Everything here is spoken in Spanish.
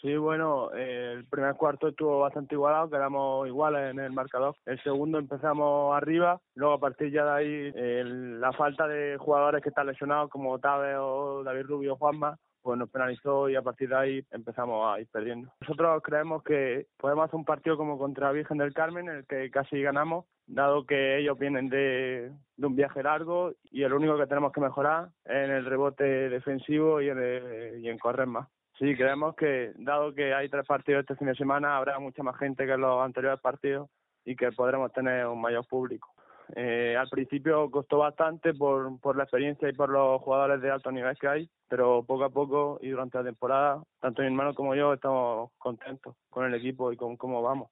Sí, bueno, el primer cuarto estuvo bastante igualado, quedamos iguales en el marcador. El segundo empezamos arriba, luego a partir ya de ahí la falta de jugadores que están lesionados como Tabe o David Rubio o Juanma, pues nos penalizó y a partir de ahí empezamos a ir perdiendo. Nosotros creemos que podemos hacer un partido como contra Virgen del Carmen, en el que casi ganamos, dado que ellos vienen de, un viaje largo y el único que tenemos que mejorar es en el rebote defensivo y en, y en correr más. Sí, creemos que, dado que hay tres partidos este fin de semana, habrá mucha más gente que los anteriores partidos y que podremos tener un mayor público. Eh, al principio costó bastante por, por la experiencia y por los jugadores de alto nivel que hay, pero poco a poco y durante la temporada, tanto mi hermano como yo estamos contentos con el equipo y con cómo vamos.